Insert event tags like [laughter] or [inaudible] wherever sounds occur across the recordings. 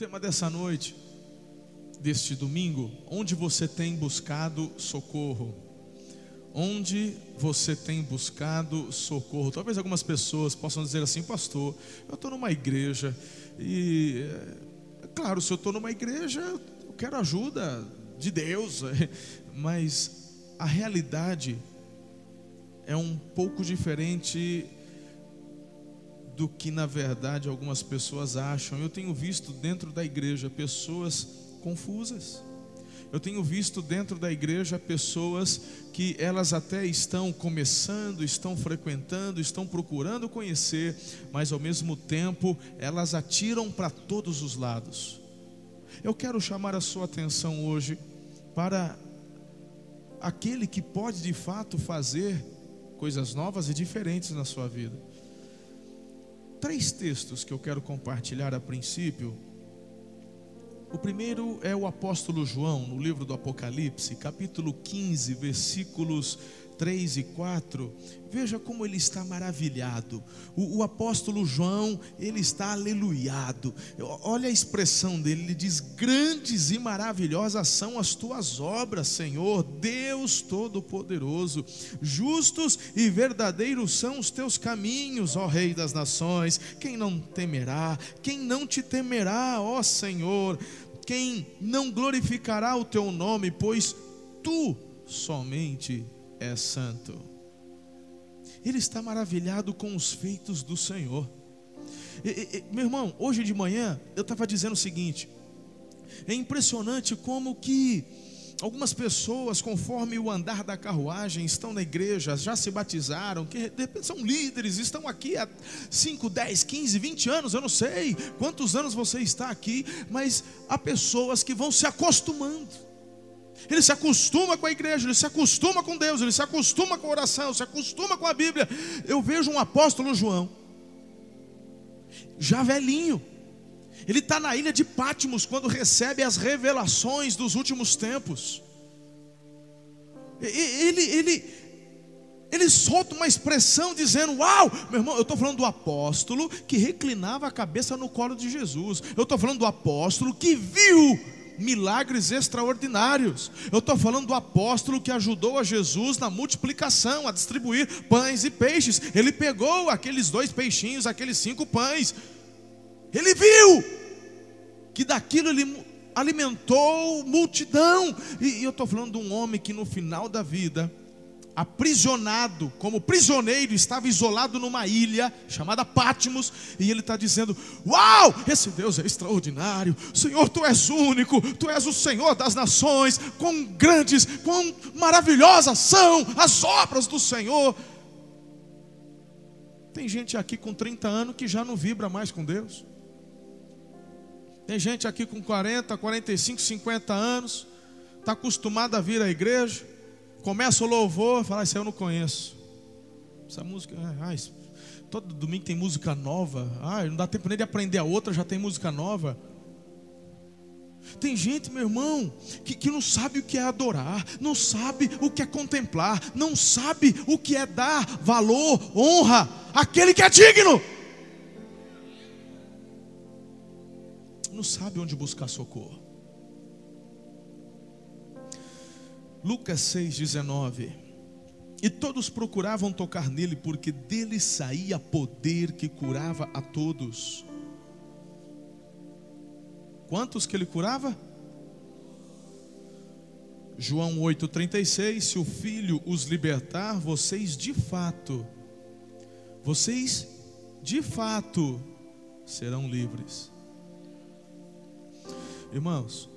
tema dessa noite, deste domingo, onde você tem buscado socorro? Onde você tem buscado socorro? Talvez algumas pessoas possam dizer assim, pastor, eu estou numa igreja e, é claro, se eu estou numa igreja, eu quero ajuda de Deus, [laughs] mas a realidade é um pouco diferente do que na verdade algumas pessoas acham. Eu tenho visto dentro da igreja pessoas confusas. Eu tenho visto dentro da igreja pessoas que elas até estão começando, estão frequentando, estão procurando conhecer, mas ao mesmo tempo elas atiram para todos os lados. Eu quero chamar a sua atenção hoje para aquele que pode de fato fazer coisas novas e diferentes na sua vida três textos que eu quero compartilhar a princípio. O primeiro é o apóstolo João, no livro do Apocalipse, capítulo 15, versículos 3 e 4, veja como ele está maravilhado. O, o, apóstolo João, ele está aleluiado. Olha a expressão dele, ele diz: Grandes e maravilhosas são as tuas obras, Senhor, Deus Todo-Poderoso. Justos e verdadeiros são os teus caminhos, ó Rei das Nações. Quem não temerá? Quem não te temerá, ó Senhor? Quem não glorificará o teu nome, pois tu somente é santo. Ele está maravilhado com os feitos do Senhor. E, e, meu irmão, hoje de manhã eu estava dizendo o seguinte: é impressionante como que algumas pessoas, conforme o andar da carruagem, estão na igreja, já se batizaram, que de repente são líderes, estão aqui há 5, 10, 15, 20 anos, eu não sei quantos anos você está aqui, mas há pessoas que vão se acostumando ele se acostuma com a igreja, ele se acostuma com Deus, ele se acostuma com a oração, se acostuma com a Bíblia. Eu vejo um apóstolo João, já velhinho, ele está na ilha de Pátimos quando recebe as revelações dos últimos tempos. Ele, ele, ele solta uma expressão dizendo: Uau, meu irmão, eu estou falando do apóstolo que reclinava a cabeça no colo de Jesus. Eu estou falando do apóstolo que viu milagres extraordinários. Eu estou falando do apóstolo que ajudou a Jesus na multiplicação, a distribuir pães e peixes. Ele pegou aqueles dois peixinhos, aqueles cinco pães. Ele viu que daquilo ele alimentou multidão. E, eu estou falando de um homem que no final da vida aprisionado, como prisioneiro, estava isolado numa ilha chamada Pátimos, e ele está dizendo: Uau, esse Deus é extraordinário, Senhor, tu és único, tu és o Senhor das nações, quão grandes, quão maravilhosas são as obras do Senhor. Tem gente aqui com 30 anos que já não vibra mais com Deus. Tem gente aqui com 40, 45, 50 anos, está acostumado a vir à igreja Começa o louvor, fala, isso eu não conheço. Essa música, ah, todo domingo tem música nova. Ah, não dá tempo nem de aprender a outra, já tem música nova. Tem gente, meu irmão, que, que não sabe o que é adorar, não sabe o que é contemplar, não sabe o que é dar valor, honra àquele que é digno. Não sabe onde buscar socorro. Lucas 6,19. E todos procuravam tocar nele, porque dele saía poder que curava a todos. Quantos que ele curava? João 8,36: Se o filho os libertar, vocês de fato, vocês de fato serão livres. Irmãos,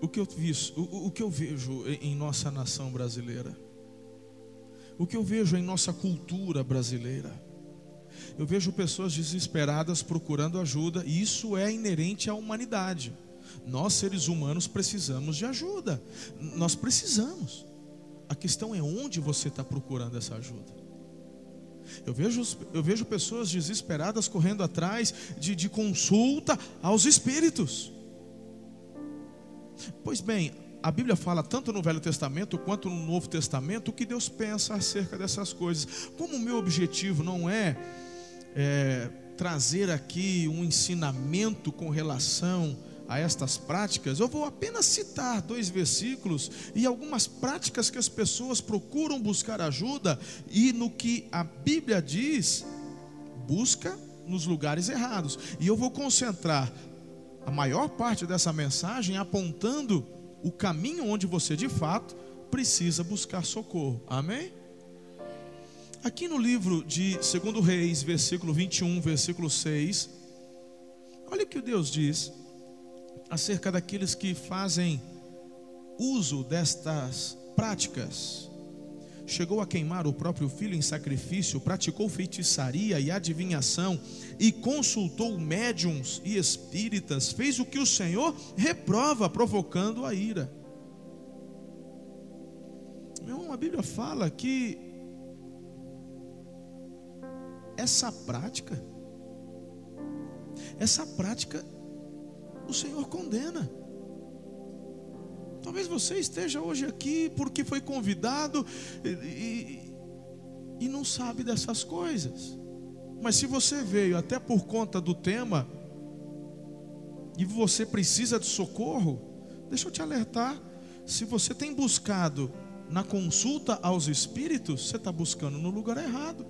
o que eu, visto, o, o que eu vejo em nossa nação brasileira, o que eu vejo em nossa cultura brasileira, eu vejo pessoas desesperadas procurando ajuda, e isso é inerente à humanidade. Nós, seres humanos, precisamos de ajuda. Nós precisamos. A questão é onde você está procurando essa ajuda. Eu vejo, eu vejo pessoas desesperadas correndo atrás de, de consulta aos espíritos. Pois bem, a Bíblia fala tanto no Velho Testamento quanto no Novo Testamento o que Deus pensa acerca dessas coisas. Como o meu objetivo não é, é trazer aqui um ensinamento com relação a estas práticas, eu vou apenas citar dois versículos e algumas práticas que as pessoas procuram buscar ajuda e no que a Bíblia diz, busca nos lugares errados. E eu vou concentrar a maior parte dessa mensagem apontando o caminho onde você de fato precisa buscar socorro. Amém? Aqui no livro de 2 Reis, versículo 21, versículo 6, olha o que Deus diz acerca daqueles que fazem uso destas práticas. Chegou a queimar o próprio filho em sacrifício, praticou feitiçaria e adivinhação, e consultou médiums e espíritas, fez o que o Senhor reprova, provocando a ira. Meu irmão, a Bíblia fala que essa prática, essa prática o Senhor condena. Talvez você esteja hoje aqui porque foi convidado e, e, não sabe dessas coisas. Mas se você veio até por conta do tema e você precisa de socorro, deixa eu te alertar: se você tem buscado na consulta aos espíritos, você está buscando no lugar errado.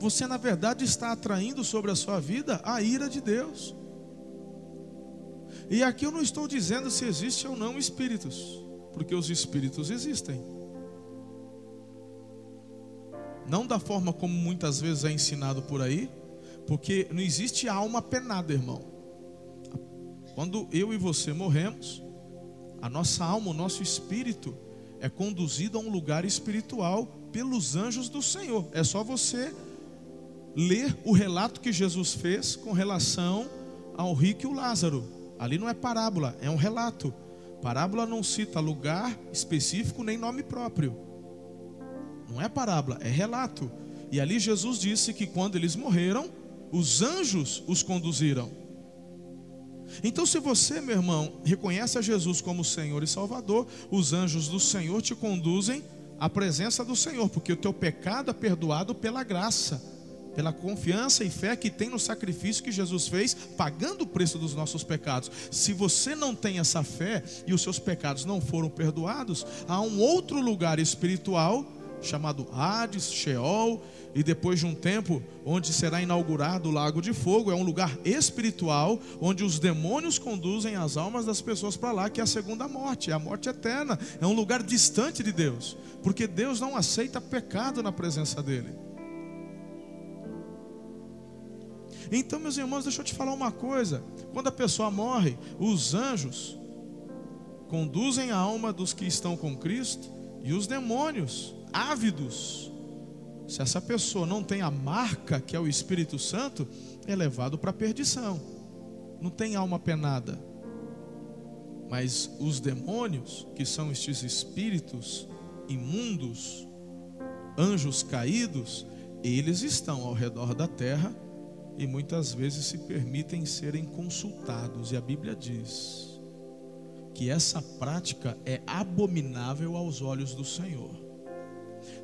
Você, na verdade, está atraindo sobre a sua vida a ira de Deus. E aqui eu não estou dizendo se existe ou não espíritos, porque os espíritos existem. Não da forma como muitas vezes é ensinado por aí, porque não existe alma penada, irmão. Quando eu e você morremos, a nossa alma, o nosso espírito é conduzido a um lugar espiritual pelos anjos do Senhor. É só você ler o relato que Jesus fez com relação ao rico e o Lázaro. Ali não é parábola, é um relato. Parábola não cita lugar específico nem nome próprio. Não é parábola, é relato. E ali Jesus disse que quando eles morreram, os anjos os conduziram. Então, se você, meu irmão, reconhece a Jesus como Senhor e Salvador, os anjos do Senhor te conduzem à presença do Senhor, porque o teu pecado é perdoado pela graça pela confiança e fé que tem no sacrifício que Jesus fez, pagando o preço dos nossos pecados. Se você não tem essa fé e os seus pecados não foram perdoados, há um outro lugar espiritual chamado Hades, Sheol, e depois de um tempo, onde será inaugurado o lago de fogo, é um lugar espiritual, onde os demônios conduzem as almas das pessoas para lá, que é a segunda morte, é a morte eterna, é um lugar distante de Deus, porque Deus não aceita pecado na presença dEle. Então, meus irmãos, deixa eu te falar uma coisa: quando a pessoa morre, os anjos conduzem a alma dos que estão com Cristo e os demônios, ávidos, se essa pessoa não tem a marca que é o Espírito Santo, é levado para a perdição. Não tem alma penada. Mas os demônios, que são estes espíritos imundos, anjos caídos, eles estão ao redor da terra e muitas vezes se permitem serem consultados, e a Bíblia diz que essa prática é abominável aos olhos do Senhor.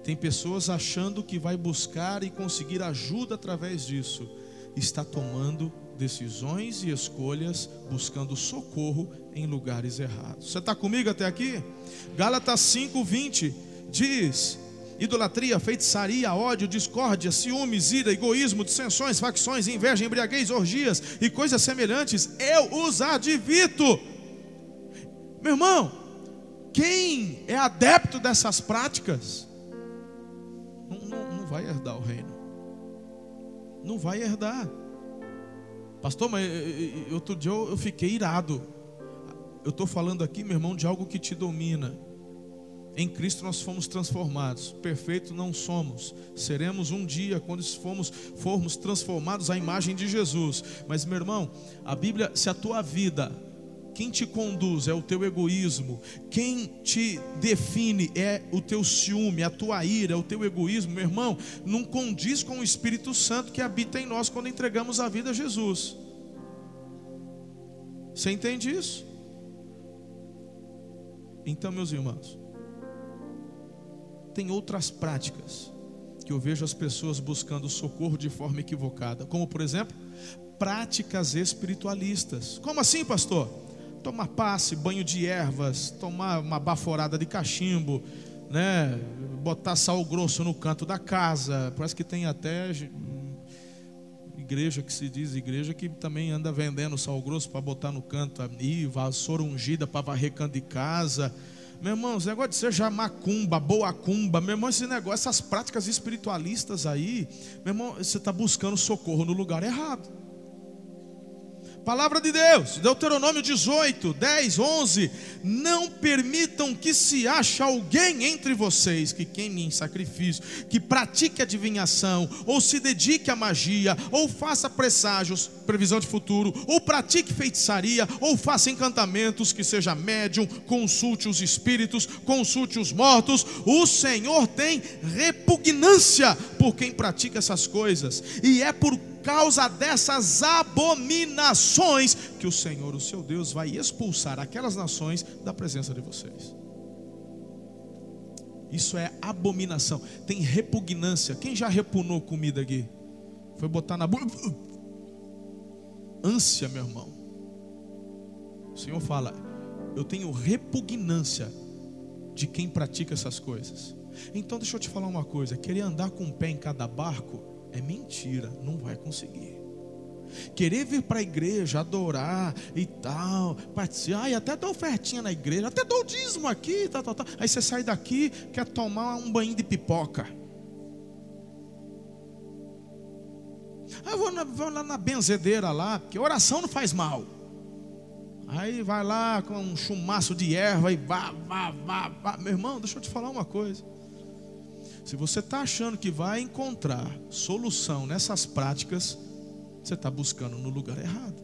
Tem pessoas achando que vai buscar e conseguir ajuda através disso, está tomando decisões e escolhas buscando socorro em lugares errados. Você está comigo até aqui? Gálatas 5:20 diz: idolatria, feitiçaria, ódio, discórdia, ciúmes, ira, egoísmo, dissensões, facções, inveja, embriaguez, orgias e coisas semelhantes, eu os advito. Meu irmão, quem é adepto dessas práticas, não, não, não vai herdar o reino. Não vai herdar. Pastor, mas outro dia eu fiquei irado. Eu estou falando aqui, meu irmão, de algo que te domina. Em Cristo nós fomos transformados. Perfeito não somos. Seremos um dia quando formos, formos transformados à imagem de Jesus. Mas meu irmão, a Bíblia, se a tua vida quem te conduz é o teu egoísmo, quem te define é o teu ciúme, a tua ira, é o teu egoísmo, meu irmão, não condiz com o Espírito Santo que habita em nós quando entregamos a vida a Jesus. Você entende isso? Então, meus irmãos, tem outras práticas que eu vejo as pessoas buscando socorro de forma equivocada, como por exemplo, práticas espiritualistas. Como assim, pastor? Tomar passe, banho de ervas, tomar uma baforada de cachimbo, né? Botar sal grosso no canto da casa. Parece que tem até igreja que se diz igreja que também anda vendendo sal grosso para botar no canto ali, vassoura ungida para varrer canto de casa. Meu irmão, esse negócio de seja macumba, boa cumba, meu irmão, esse negócio, essas práticas espiritualistas aí, meu irmão, você está buscando socorro no lugar errado. Palavra de Deus, Deuteronômio 18, 10, 11. Não permitam que se ache alguém entre vocês que queime em sacrifício, que pratique adivinhação, ou se dedique à magia, ou faça presságios, previsão de futuro, ou pratique feitiçaria, ou faça encantamentos, que seja médium, consulte os espíritos, consulte os mortos. O Senhor tem repugnância por quem pratica essas coisas, e é por causa dessas abominações que o Senhor, o seu Deus, vai expulsar aquelas nações da presença de vocês. Isso é abominação, tem repugnância. Quem já repugnou comida aqui? Foi botar na boca. Ânsia, meu irmão. O Senhor fala: Eu tenho repugnância de quem pratica essas coisas. Então, deixa eu te falar uma coisa: querer andar com um pé em cada barco é mentira, não vai conseguir. Querer vir para a igreja, adorar e tal, participar, e até dar ofertinha na igreja, até dou dízimo aqui, tal, tal. Aí você sai daqui, quer tomar um banho de pipoca. Aí eu vou, na, vou lá na benzedeira lá, porque oração não faz mal. Aí vai lá com um chumaço de erva e vá, vá, vá, vá. Meu irmão, deixa eu te falar uma coisa. Se você está achando que vai encontrar solução nessas práticas, você está buscando no lugar errado.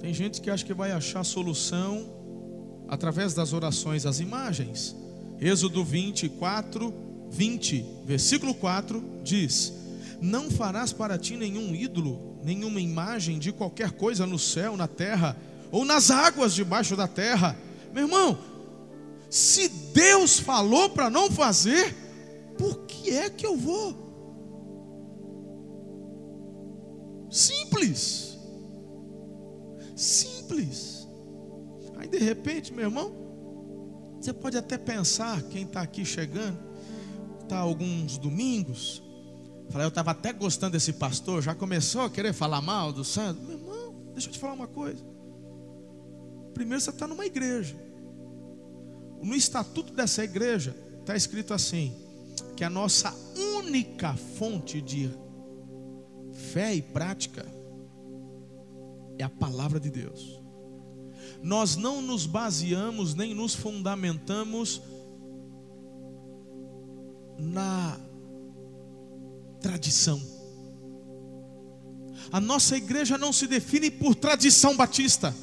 Tem gente que acha que vai achar solução através das orações às imagens. Êxodo 24, 20, versículo 4 diz: Não farás para ti nenhum ídolo, nenhuma imagem de qualquer coisa no céu, na terra ou nas águas debaixo da terra. Meu irmão, se Deus falou para não fazer, por que é que eu vou? Simples. Simples. Aí de repente, meu irmão, você pode até pensar, quem está aqui chegando, está alguns domingos, Falei, eu estava até gostando desse pastor, já começou a querer falar mal do santo. Meu irmão, deixa eu te falar uma coisa. Primeiro você está numa igreja. No estatuto dessa igreja está escrito assim: que a nossa única fonte de fé e prática é a palavra de Deus. Nós não nos baseamos nem nos fundamentamos na tradição. A nossa igreja não se define por tradição batista.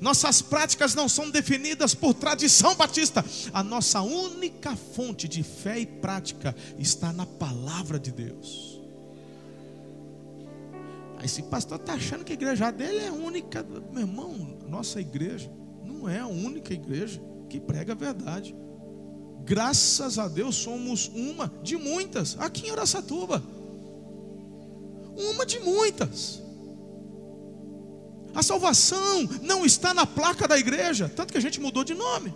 Nossas práticas não são definidas por tradição batista. A nossa única fonte de fé e prática está na palavra de Deus. Esse pastor está achando que a igreja dele é única. Meu irmão, nossa igreja não é a única igreja que prega a verdade. Graças a Deus somos uma de muitas aqui em Araçatuba. Uma de muitas. A salvação não está na placa da igreja, tanto que a gente mudou de nome.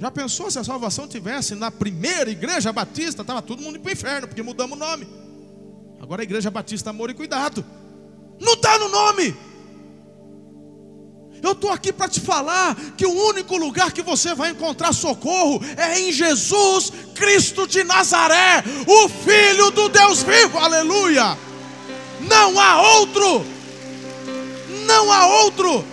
Já pensou se a salvação tivesse na primeira igreja batista, estava todo mundo indo para o inferno, porque mudamos o nome. Agora a igreja batista amor e cuidado. Não está no nome. Eu estou aqui para te falar que o único lugar que você vai encontrar socorro é em Jesus Cristo de Nazaré, o Filho do Deus vivo, aleluia. Não há outro não há outro.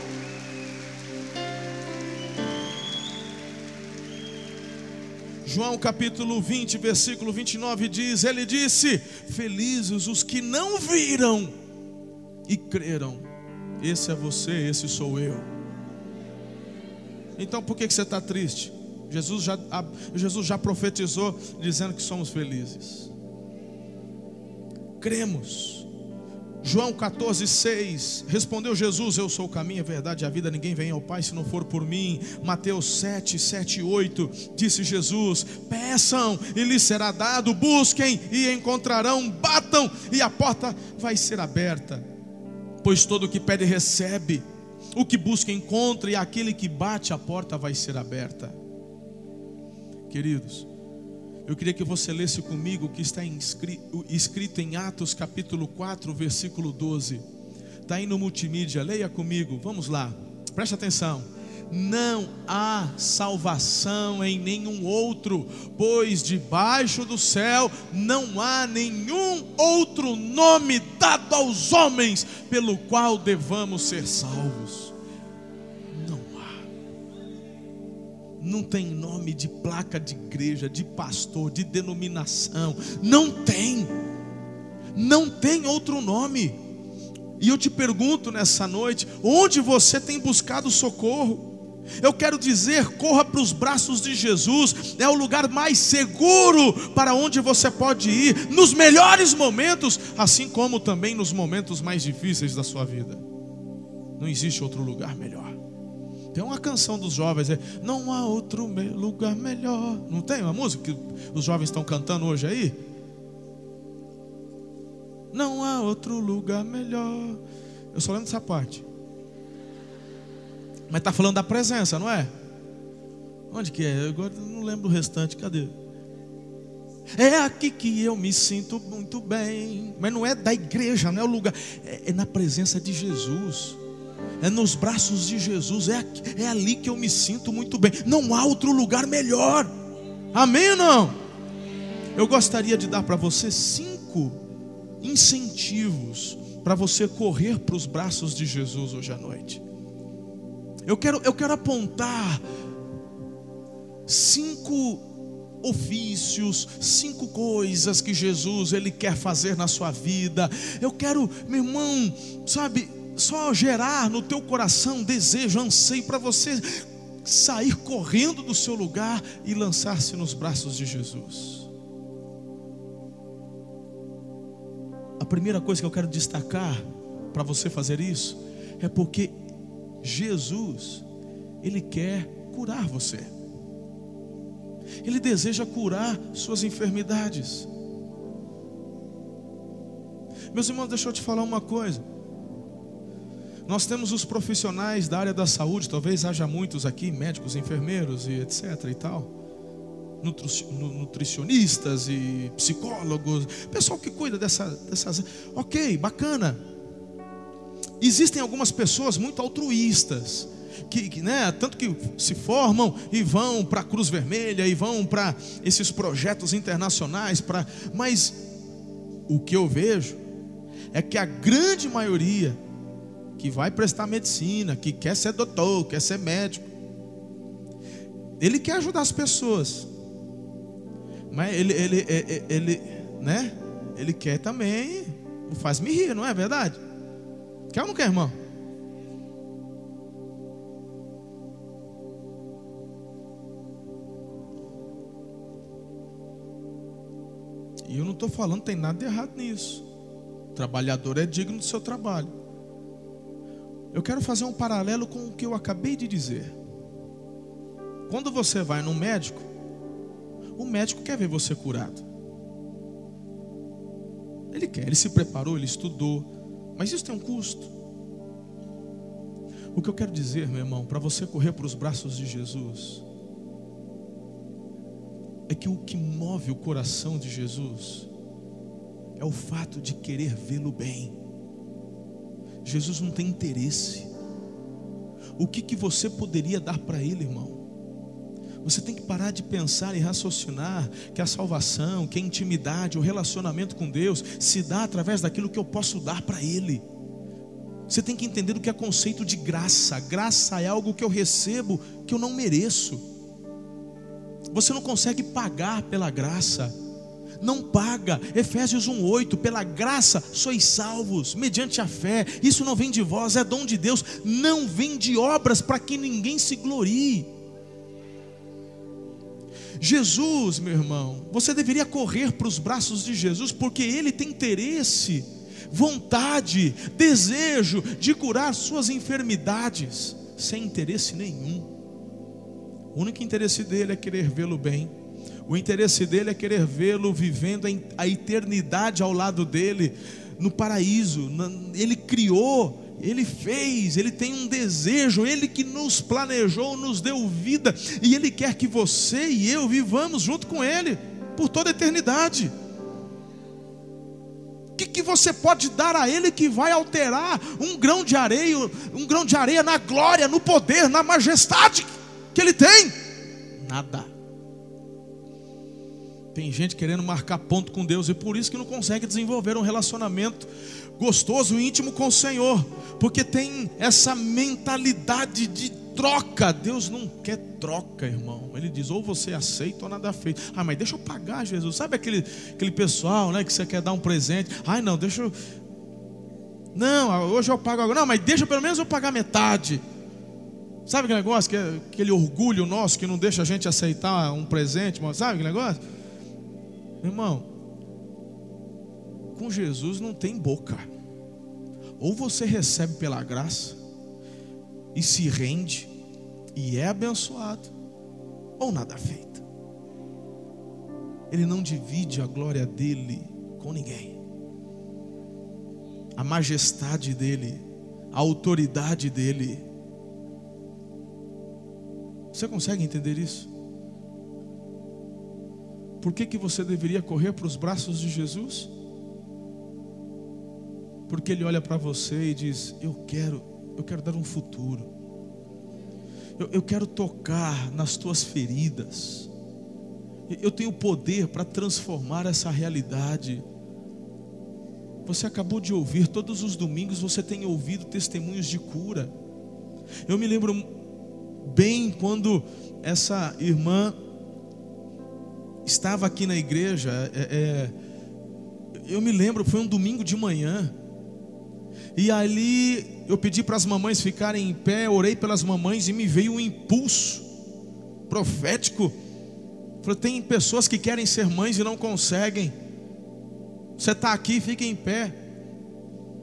João capítulo 20, versículo 29 diz: Ele disse: Felizes os que não viram e creram. Esse é você, esse sou eu. Então por que você está triste? Jesus já, Jesus já profetizou dizendo que somos felizes. Cremos João 14, 6. Respondeu Jesus: Eu sou o caminho, a verdade e a vida. Ninguém vem ao Pai se não for por mim. Mateus 7, 7 e 8. Disse Jesus: Peçam e lhes será dado. Busquem e encontrarão. Batam e a porta vai ser aberta. Pois todo o que pede recebe. O que busca encontra. E aquele que bate a porta vai ser aberta. Queridos, eu queria que você lesse comigo o que está escrito em Atos capítulo 4, versículo 12. Está aí no multimídia, leia comigo, vamos lá, preste atenção. Não há salvação em nenhum outro, pois debaixo do céu não há nenhum outro nome dado aos homens pelo qual devamos ser salvos. Não tem nome de placa de igreja, de pastor, de denominação. Não tem. Não tem outro nome. E eu te pergunto nessa noite: onde você tem buscado socorro? Eu quero dizer, corra para os braços de Jesus, é o lugar mais seguro para onde você pode ir, nos melhores momentos, assim como também nos momentos mais difíceis da sua vida. Não existe outro lugar melhor. Tem uma canção dos jovens, é, não há outro lugar melhor. Não tem uma música que os jovens estão cantando hoje aí? Não há outro lugar melhor. Eu só lembro dessa parte. Mas está falando da presença, não é? Onde que é? Eu agora não lembro o restante, cadê? É aqui que eu me sinto muito bem. Mas não é da igreja, não é o lugar. É, é na presença de Jesus é nos braços de Jesus, é, é ali que eu me sinto muito bem. Não há outro lugar melhor. Amém ou não? Eu gostaria de dar para você cinco incentivos para você correr para os braços de Jesus hoje à noite. Eu quero, eu quero apontar cinco ofícios, cinco coisas que Jesus ele quer fazer na sua vida. Eu quero, meu irmão, sabe, só gerar no teu coração desejo, anseio para você sair correndo do seu lugar e lançar-se nos braços de Jesus. A primeira coisa que eu quero destacar para você fazer isso é porque Jesus, Ele quer curar você. Ele deseja curar suas enfermidades. Meus irmãos, deixa eu te falar uma coisa. Nós temos os profissionais da área da saúde, talvez haja muitos aqui, médicos, enfermeiros e etc e tal. Nutricionistas e psicólogos, pessoal que cuida dessa, dessas. Ok, bacana. Existem algumas pessoas muito altruístas, que, que, né, tanto que se formam e vão para a Cruz Vermelha e vão para esses projetos internacionais, para, mas o que eu vejo é que a grande maioria que vai prestar medicina, que quer ser doutor, quer ser médico. Ele quer ajudar as pessoas. Mas ele, ele, ele, ele, né? Ele quer também, faz-me rir, não é verdade? Quer ou não quer, irmão? E eu não estou falando, tem nada de errado nisso. O trabalhador é digno do seu trabalho. Eu quero fazer um paralelo com o que eu acabei de dizer. Quando você vai no médico, o médico quer ver você curado. Ele quer, ele se preparou, ele estudou, mas isso tem um custo. O que eu quero dizer, meu irmão, para você correr para os braços de Jesus, é que o que move o coração de Jesus é o fato de querer vê-lo bem. Jesus não tem interesse. O que, que você poderia dar para Ele, irmão? Você tem que parar de pensar e raciocinar que a salvação, que a intimidade, o relacionamento com Deus se dá através daquilo que eu posso dar para Ele. Você tem que entender o que é conceito de graça. Graça é algo que eu recebo que eu não mereço. Você não consegue pagar pela graça não paga. Efésios 1:8, pela graça sois salvos, mediante a fé. Isso não vem de vós, é dom de Deus, não vem de obras para que ninguém se glorie. Jesus, meu irmão, você deveria correr para os braços de Jesus, porque Ele tem interesse vontade, desejo de curar suas enfermidades, sem interesse nenhum. O único interesse dele é querer vê-lo bem. O interesse dele é querer vê-lo vivendo a eternidade ao lado dele, no paraíso. Ele criou ele fez, Ele tem um desejo, Ele que nos planejou, nos deu vida, e Ele quer que você e eu vivamos junto com Ele, por toda a eternidade. O que, que você pode dar a Ele que vai alterar um grão de areia, um grão de areia na glória, no poder, na majestade que Ele tem? Nada. Tem gente querendo marcar ponto com Deus e por isso que não consegue desenvolver um relacionamento gostoso, íntimo com o Senhor, porque tem essa mentalidade de troca. Deus não quer troca, irmão. Ele diz: ou você aceita ou nada feito. Ah, mas deixa eu pagar, Jesus. Sabe aquele, aquele pessoal né, que você quer dar um presente? Ai, não, deixa eu. Não, hoje eu pago agora. Não, mas deixa pelo menos eu pagar metade. Sabe aquele negócio, que é aquele orgulho nosso que não deixa a gente aceitar um presente, sabe aquele negócio? Irmão, com Jesus não tem boca. Ou você recebe pela graça e se rende e é abençoado, ou nada feito. Ele não divide a glória dele com ninguém. A majestade dele, a autoridade dele. Você consegue entender isso? Por que, que você deveria correr para os braços de Jesus? Porque ele olha para você e diz: Eu quero, eu quero dar um futuro. Eu, eu quero tocar nas tuas feridas. Eu tenho poder para transformar essa realidade. Você acabou de ouvir, todos os domingos você tem ouvido testemunhos de cura. Eu me lembro bem quando essa irmã estava aqui na igreja. É, é, eu me lembro, foi um domingo de manhã. E ali eu pedi para as mamães ficarem em pé, orei pelas mamães e me veio um impulso profético. Falei, tem pessoas que querem ser mães e não conseguem. Você está aqui, fica em pé.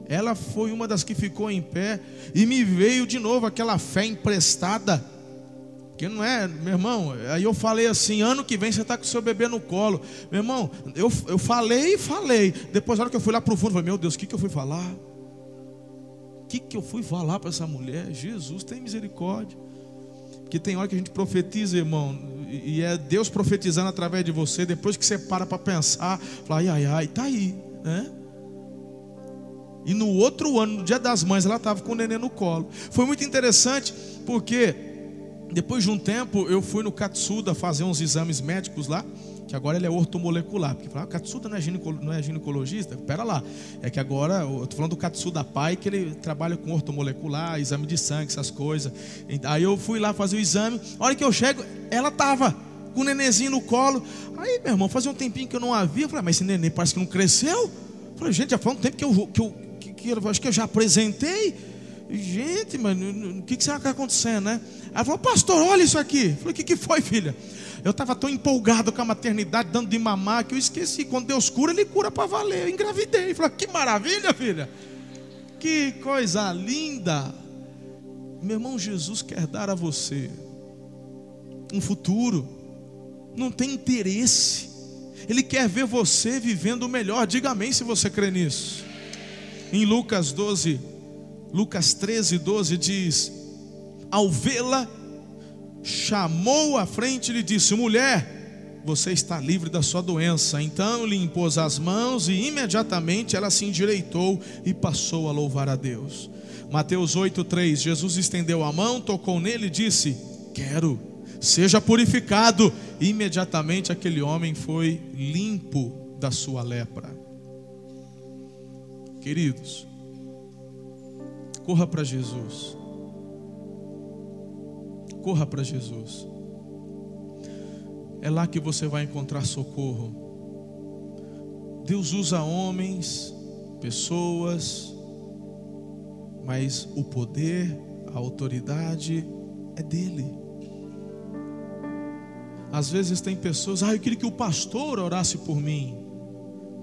Ela foi uma das que ficou em pé e me veio de novo aquela fé emprestada. Que não é, meu irmão. Aí eu falei assim: ano que vem você está com o seu bebê no colo. Meu irmão, eu, eu falei e falei. Depois, na hora que eu fui lá para o fundo, eu falei: Meu Deus, o que, que eu fui falar? O que, que eu fui falar para essa mulher? Jesus tem misericórdia. Porque tem hora que a gente profetiza, irmão, e é Deus profetizando através de você, depois que você para para pensar, fala, ai, ai, ai, tá aí, né? E no outro ano, no dia das mães, ela estava com o neném no colo. Foi muito interessante, porque depois de um tempo eu fui no Katsuda fazer uns exames médicos lá que agora ele é ortomolecular. Porque fala, ah, Katsuda não é, não é ginecologista? Pera lá. É que agora, eu estou falando do Katsuda pai, que ele trabalha com ortomolecular, exame de sangue, essas coisas. Aí eu fui lá fazer o exame. A hora que eu chego, ela estava com o nenenzinho no colo. Aí, meu irmão, fazia um tempinho que eu não a via. Eu falei, ah, mas esse neném parece que não cresceu. Eu falei, gente, já faz um tempo que eu, que eu, que, que eu acho que eu já apresentei. Gente, mano, o que, que será que está acontecendo, né? Ela falou, pastor, olha isso aqui. Eu falei, o que, que foi, filha? Eu estava tão empolgado com a maternidade, dando de mamar, que eu esqueci. Quando Deus cura, Ele cura para valer. Eu engravidei. Falei, que maravilha, filha. Que coisa linda. Meu irmão, Jesus quer dar a você um futuro. Não tem interesse. Ele quer ver você vivendo o melhor. Diga amém se você crê nisso. Em Lucas 12, Lucas 13, 12 diz: Ao vê-la, chamou à frente e lhe disse: Mulher, você está livre da sua doença. Então lhe impôs as mãos e imediatamente ela se endireitou e passou a louvar a Deus. Mateus 8,3: Jesus estendeu a mão, tocou nele e disse: Quero, seja purificado. Imediatamente aquele homem foi limpo da sua lepra. Queridos, corra para Jesus corra para Jesus. É lá que você vai encontrar socorro. Deus usa homens, pessoas, mas o poder, a autoridade é dele. Às vezes tem pessoas, ah, eu queria que o pastor orasse por mim.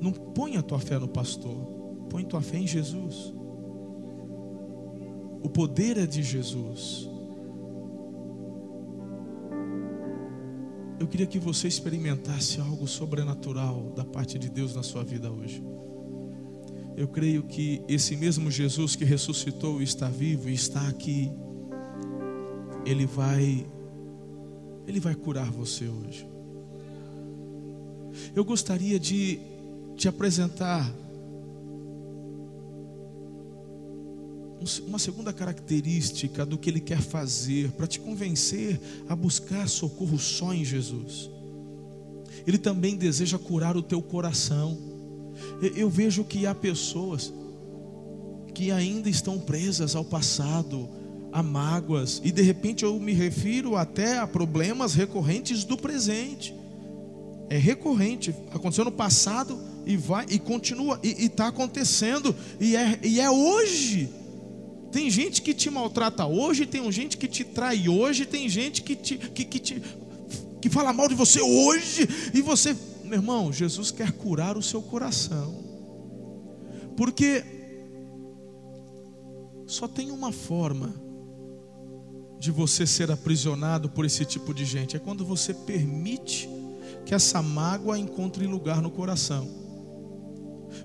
Não ponha a tua fé no pastor, Põe tua fé em Jesus. O poder é de Jesus. Eu queria que você experimentasse algo sobrenatural da parte de Deus na sua vida hoje. Eu creio que esse mesmo Jesus que ressuscitou está vivo e está aqui, ele vai ele vai curar você hoje. Eu gostaria de te apresentar uma segunda característica do que ele quer fazer para te convencer a buscar socorro só em Jesus. Ele também deseja curar o teu coração. Eu vejo que há pessoas que ainda estão presas ao passado, a mágoas, e de repente eu me refiro até a problemas recorrentes do presente. É recorrente, aconteceu no passado e vai e continua, e está acontecendo, e é, e é hoje. Tem gente que te maltrata hoje, tem gente que te trai hoje, tem gente que te, que, que te que fala mal de você hoje, e você, meu irmão, Jesus quer curar o seu coração, porque só tem uma forma de você ser aprisionado por esse tipo de gente, é quando você permite que essa mágoa encontre lugar no coração.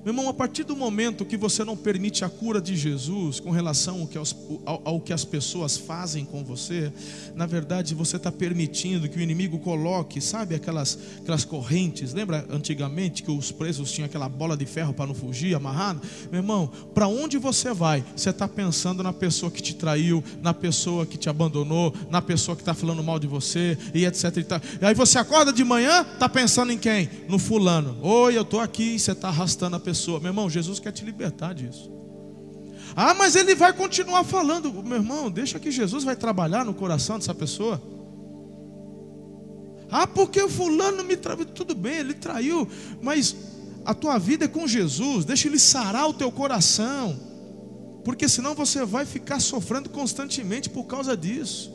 Meu irmão, a partir do momento que você não permite a cura de Jesus com relação ao que, as, ao, ao que as pessoas fazem com você, na verdade você está permitindo que o inimigo coloque, sabe, aquelas, aquelas correntes. Lembra antigamente que os presos tinham aquela bola de ferro para não fugir, amarrado? Meu irmão, para onde você vai? Você está pensando na pessoa que te traiu, na pessoa que te abandonou, na pessoa que está falando mal de você, e etc. E, tal. e aí você acorda de manhã, está pensando em quem? No fulano. Oi, eu estou aqui, você está arrastando pessoa. Meu irmão, Jesus quer te libertar disso. Ah, mas ele vai continuar falando. Meu irmão, deixa que Jesus vai trabalhar no coração dessa pessoa. Ah, porque o fulano me traiu. Tudo bem, ele traiu. Mas a tua vida é com Jesus. Deixa ele sarar o teu coração. Porque senão você vai ficar sofrendo constantemente por causa disso.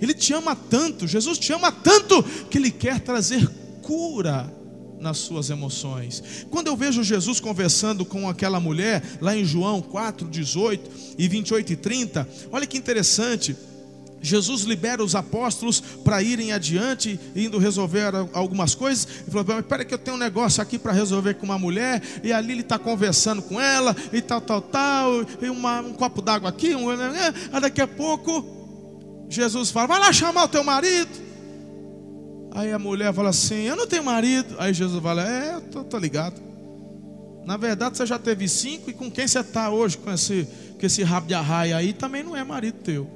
Ele te ama tanto, Jesus te ama tanto, que Ele quer trazer cura nas suas emoções. Quando eu vejo Jesus conversando com aquela mulher, lá em João 4, 18 e 28 e 30, olha que interessante. Jesus libera os apóstolos para irem adiante, indo resolver algumas coisas. Ele falou: Espera que eu tenho um negócio aqui para resolver com uma mulher. E ali ele está conversando com ela, e tal, tal, tal. E uma, um copo d'água aqui. Um, aí daqui a pouco, Jesus fala: Vai lá chamar o teu marido. Aí a mulher fala assim: Eu não tenho marido. Aí Jesus fala: É, tô, tô ligado. Na verdade, você já teve cinco, e com quem você está hoje, com esse, com esse rabo de arraia aí, também não é marido teu.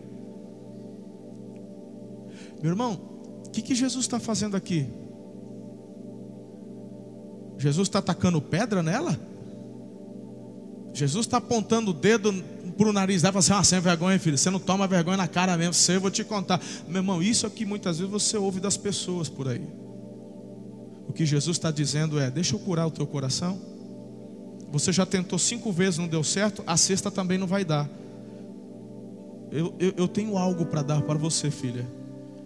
Meu irmão, o que, que Jesus está fazendo aqui? Jesus está atacando pedra nela? Jesus está apontando o dedo o nariz dela e fala assim: Ah, sem vergonha, filho, você não toma vergonha na cara mesmo, você, eu vou te contar. Meu irmão, isso é que muitas vezes você ouve das pessoas por aí. O que Jesus está dizendo é: Deixa eu curar o teu coração. Você já tentou cinco vezes, não deu certo, a sexta também não vai dar. Eu, eu, eu tenho algo para dar para você, filha,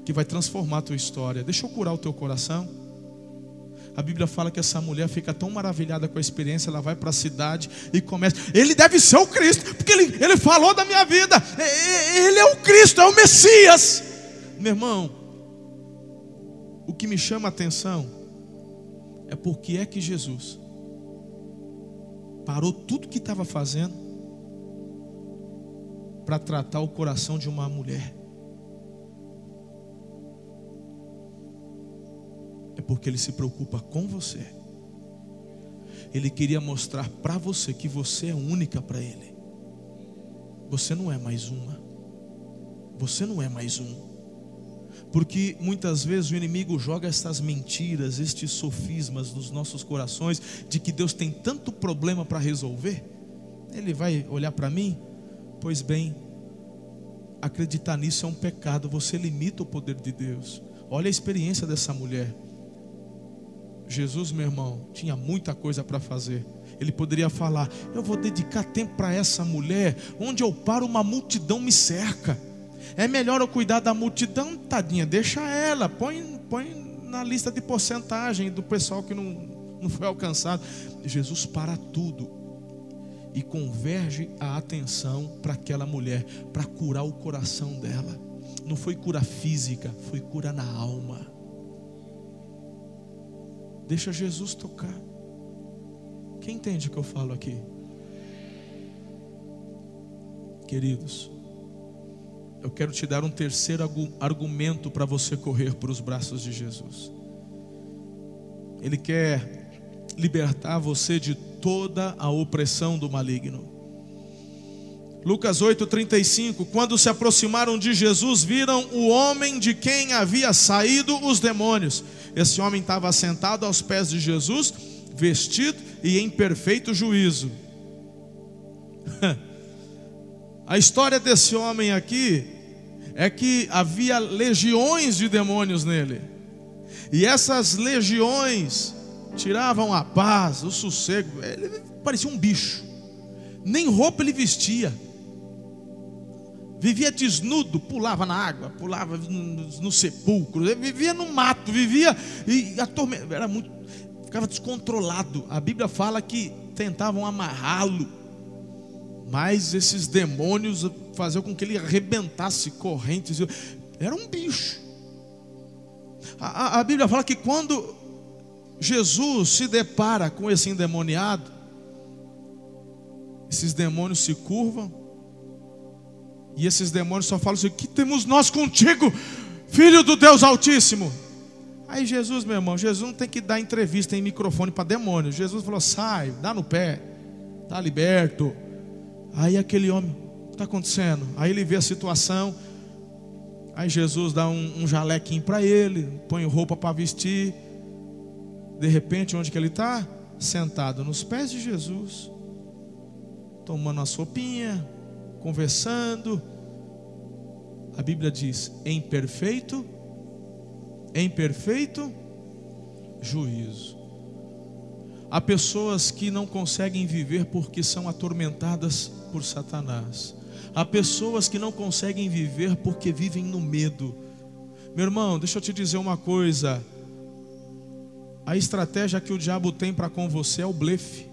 que vai transformar a tua história. Deixa eu curar o teu coração. A Bíblia fala que essa mulher fica tão maravilhada com a experiência, ela vai para a cidade e começa. Ele deve ser o Cristo, porque ele, ele falou da minha vida. Ele é o Cristo, é o Messias. Meu irmão, o que me chama a atenção é porque é que Jesus parou tudo que estava fazendo para tratar o coração de uma mulher. É porque Ele se preocupa com você. Ele queria mostrar para você que você é única para Ele. Você não é mais uma. Você não é mais um. Porque muitas vezes o inimigo joga estas mentiras, estes sofismas nos nossos corações de que Deus tem tanto problema para resolver. Ele vai olhar para mim? Pois bem, acreditar nisso é um pecado, você limita o poder de Deus. Olha a experiência dessa mulher. Jesus, meu irmão, tinha muita coisa para fazer. Ele poderia falar: Eu vou dedicar tempo para essa mulher, onde eu paro, uma multidão me cerca. É melhor eu cuidar da multidão, tadinha, deixa ela, põe, põe na lista de porcentagem do pessoal que não, não foi alcançado. Jesus para tudo e converge a atenção para aquela mulher, para curar o coração dela. Não foi cura física, foi cura na alma. Deixa Jesus tocar. Quem entende o que eu falo aqui? Queridos, eu quero te dar um terceiro argumento para você correr para os braços de Jesus. Ele quer libertar você de toda a opressão do maligno. Lucas 8:35 Quando se aproximaram de Jesus, viram o homem de quem havia saído os demônios. Esse homem estava sentado aos pés de Jesus, vestido e em perfeito juízo. [laughs] A história desse homem aqui é que havia legiões de demônios nele. E essas legiões tiravam a paz, o sossego. Ele parecia um bicho. Nem roupa ele vestia. Vivia desnudo, pulava na água, pulava no, no sepulcro, vivia no mato, vivia e atormentado, era muito, ficava descontrolado. A Bíblia fala que tentavam amarrá-lo, mas esses demônios faziam com que ele arrebentasse correntes. Era um bicho. A, a, a Bíblia fala que quando Jesus se depara com esse endemoniado, esses demônios se curvam, e esses demônios só falam assim: que temos nós contigo, filho do Deus Altíssimo? Aí Jesus, meu irmão, Jesus não tem que dar entrevista em microfone para demônios. Jesus falou: sai, dá no pé, está liberto. Aí aquele homem, o que está acontecendo? Aí ele vê a situação. Aí Jesus dá um, um jalequinho para ele, põe roupa para vestir. De repente, onde que ele está? Sentado nos pés de Jesus, tomando uma sopinha, conversando. A Bíblia diz: em perfeito, em perfeito juízo. Há pessoas que não conseguem viver porque são atormentadas por Satanás. Há pessoas que não conseguem viver porque vivem no medo. Meu irmão, deixa eu te dizer uma coisa. A estratégia que o diabo tem para com você é o blefe.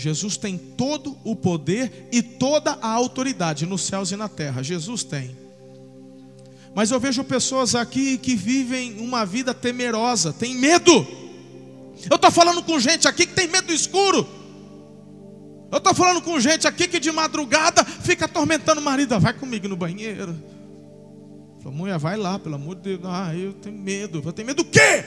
Jesus tem todo o poder e toda a autoridade nos céus e na terra. Jesus tem. Mas eu vejo pessoas aqui que vivem uma vida temerosa, tem medo. Eu estou falando com gente aqui que tem medo do escuro. Eu estou falando com gente aqui que de madrugada fica atormentando o marido. Vai comigo no banheiro. Fala, mulher, vai lá, pelo amor de Deus. Ah, eu tenho medo. Eu tenho medo do quê?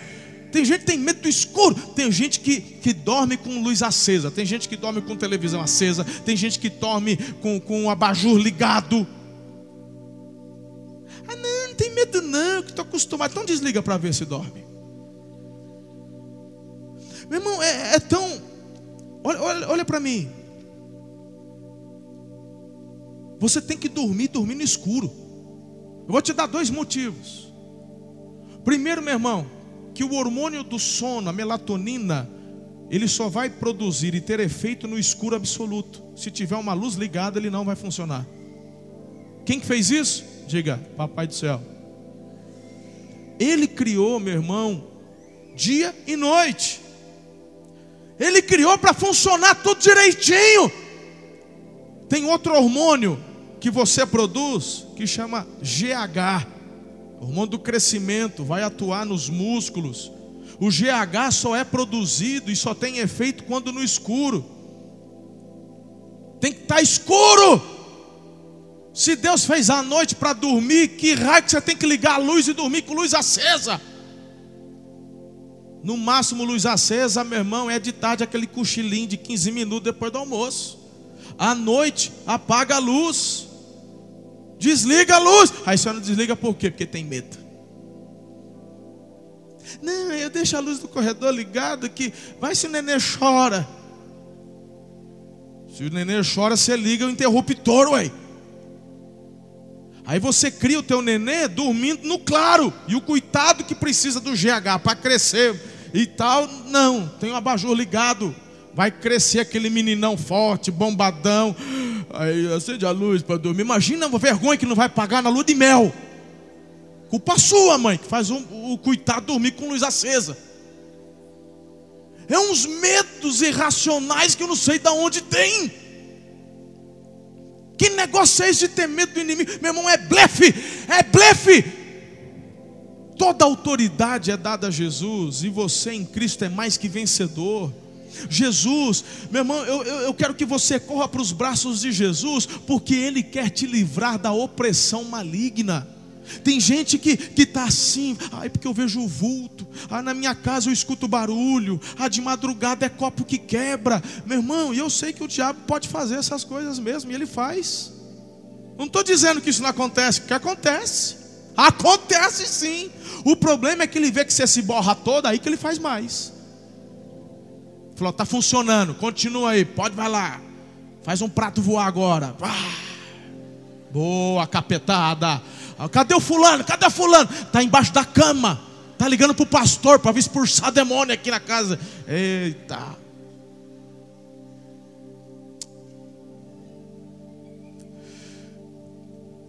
Tem gente que tem medo do escuro. Tem gente que, que dorme com luz acesa. Tem gente que dorme com televisão acesa. Tem gente que dorme com, com um abajur ligado. Ah, não, não tem medo não, que estou acostumado. Então desliga para ver se dorme. Meu irmão, é, é tão. Olha, olha, olha para mim. Você tem que dormir, dormir no escuro. Eu vou te dar dois motivos. Primeiro, meu irmão, que o hormônio do sono, a melatonina, ele só vai produzir e ter efeito no escuro absoluto. Se tiver uma luz ligada, ele não vai funcionar. Quem que fez isso? Diga, Papai do céu. Ele criou, meu irmão, dia e noite. Ele criou para funcionar tudo direitinho. Tem outro hormônio que você produz que chama GH, o hormônio do crescimento vai atuar nos músculos. O GH só é produzido e só tem efeito quando no escuro. Tem que estar tá escuro. Se Deus fez a noite para dormir, que raio que você tem que ligar a luz e dormir com luz acesa? No máximo luz acesa, meu irmão, é de tarde aquele cochilinho de 15 minutos depois do almoço. À noite, apaga a luz. Desliga a luz. Aí você não desliga por quê? Porque tem medo. Não, eu deixo a luz do corredor ligada que vai se o nenê chora. Se o nenê chora, você liga o interruptor, ué. Aí você cria o teu nenê dormindo no claro. E o coitado que precisa do GH para crescer e tal, não, tem um abajur ligado. Vai crescer aquele meninão forte, bombadão. Aí acende a luz para dormir. Imagina a vergonha que não vai pagar na lua de mel. Culpa sua, mãe, que faz o, coitado dormir com luz acesa. É uns medos irracionais que eu não sei de onde tem. Que negócio é esse de ter medo do inimigo? Meu irmão, é blefe, é blefe. Toda autoridade é dada a Jesus, e você em Cristo é mais que vencedor. Jesus, meu irmão, eu, eu, eu quero que você corra para os braços de Jesus, porque Ele quer te livrar da opressão maligna. Tem gente que está assim, ai, porque eu vejo o vulto, ah, na minha casa eu escuto barulho, ah, de madrugada é copo que quebra. Meu irmão, e eu sei que o diabo pode fazer essas coisas mesmo, e ele faz. Não estou dizendo que isso não acontece, porque acontece. Acontece sim. O problema é que ele vê que você se borra toda, aí que ele faz mais. Falou, está funcionando, continua aí, pode vai lá. Faz um prato voar agora. Ah, boa, capetada. Ah, cadê o fulano? Cadê o fulano? Está embaixo da cama. Está ligando para o pastor para vir expulsar demônio aqui na casa. Eita.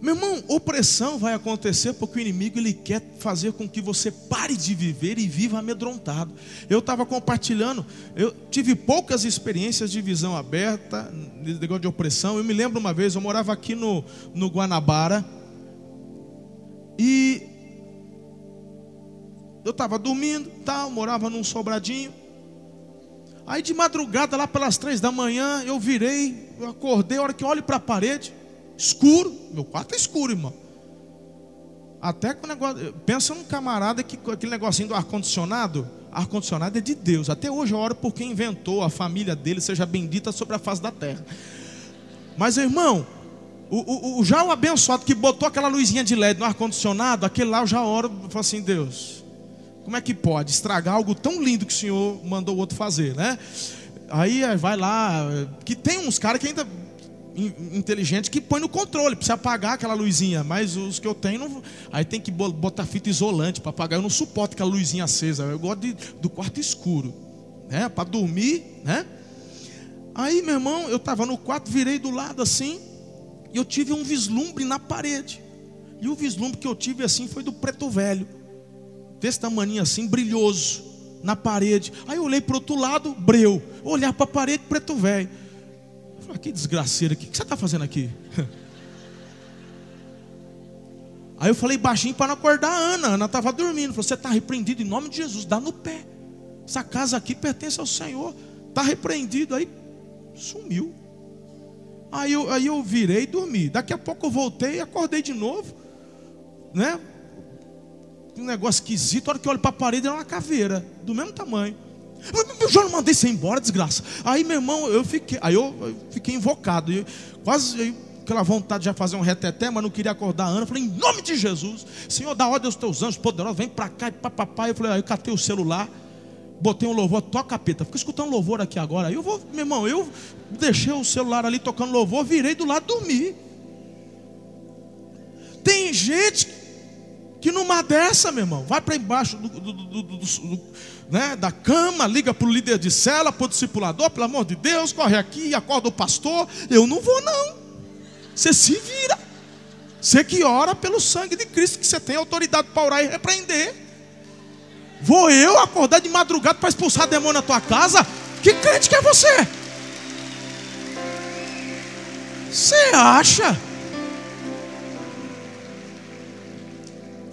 Meu irmão, opressão vai acontecer porque o inimigo ele quer fazer com que você pare de viver e viva amedrontado. Eu estava compartilhando, eu tive poucas experiências de visão aberta, negócio de opressão. Eu me lembro uma vez, eu morava aqui no, no Guanabara e eu estava dormindo, tal, morava num sobradinho. Aí de madrugada, lá pelas três da manhã, eu virei, eu acordei, a hora que eu olho para a parede, escuro, meu quarto é escuro, irmão. Até que o negócio, pensa num camarada que aquele negocinho do ar-condicionado, ar-condicionado é de Deus. Até hoje eu oro por quem inventou, a família dele seja bendita sobre a face da terra. Mas irmão, o, o, o, já o abençoado que botou aquela luzinha de LED no ar-condicionado, aquele lá eu já oro e falo assim, Deus, como é que pode estragar algo tão lindo que o Senhor mandou o outro fazer, né? Aí vai lá, que tem uns caras que ainda inteligente que põe no controle, precisa apagar aquela luzinha, mas os que eu tenho, não... aí tem que botar fita isolante para apagar. Eu não suporto aquela luzinha acesa, eu gosto de, do quarto escuro, né? Para dormir, né? Aí, meu irmão, eu estava no quarto, virei do lado assim, e eu tive um vislumbre na parede. E o vislumbre que eu tive assim foi do preto velho, desse tamanho assim, brilhoso, na parede. Aí eu olhei para outro lado, breu. Olhar para a parede, preto velho. Falei, que desgraceira, o que você está fazendo aqui? [laughs] Aí eu falei baixinho para não acordar a Ana. A Ana estava dormindo. Falei, você está repreendido em nome de Jesus, dá no pé. Essa casa aqui pertence ao Senhor. Está repreendido. Aí sumiu. Aí eu, aí eu virei e dormi. Daqui a pouco eu voltei e acordei de novo. Né? Um negócio esquisito. A hora que eu olho para a parede era uma caveira, do mesmo tamanho. Eu já não mandei você embora, desgraça. Aí, meu irmão, eu fiquei, aí eu, eu fiquei invocado. Quase eu, aquela vontade de já fazer um reteté, mas não queria acordar a Ana. Eu falei, em nome de Jesus, Senhor, dá ordem aos teus anjos poderosos, vem para cá e papapá. Eu falei, aí eu catei o celular, botei um louvor, toca capeta, fica escutando louvor aqui agora. Aí eu vou, meu irmão, eu deixei o celular ali tocando louvor, virei do lado dormir. Tem gente que numa dessa, meu irmão, vai para embaixo do, do, do, né, da cama, liga para o líder de cela, para o discipulador, pelo amor de Deus, corre aqui, acorda o pastor. Eu não vou, não. Você se vira. Você que ora pelo sangue de Cristo, que você tem autoridade para orar e repreender. Vou eu acordar de madrugada para expulsar demônio na tua casa? Que crente que é você? Você acha?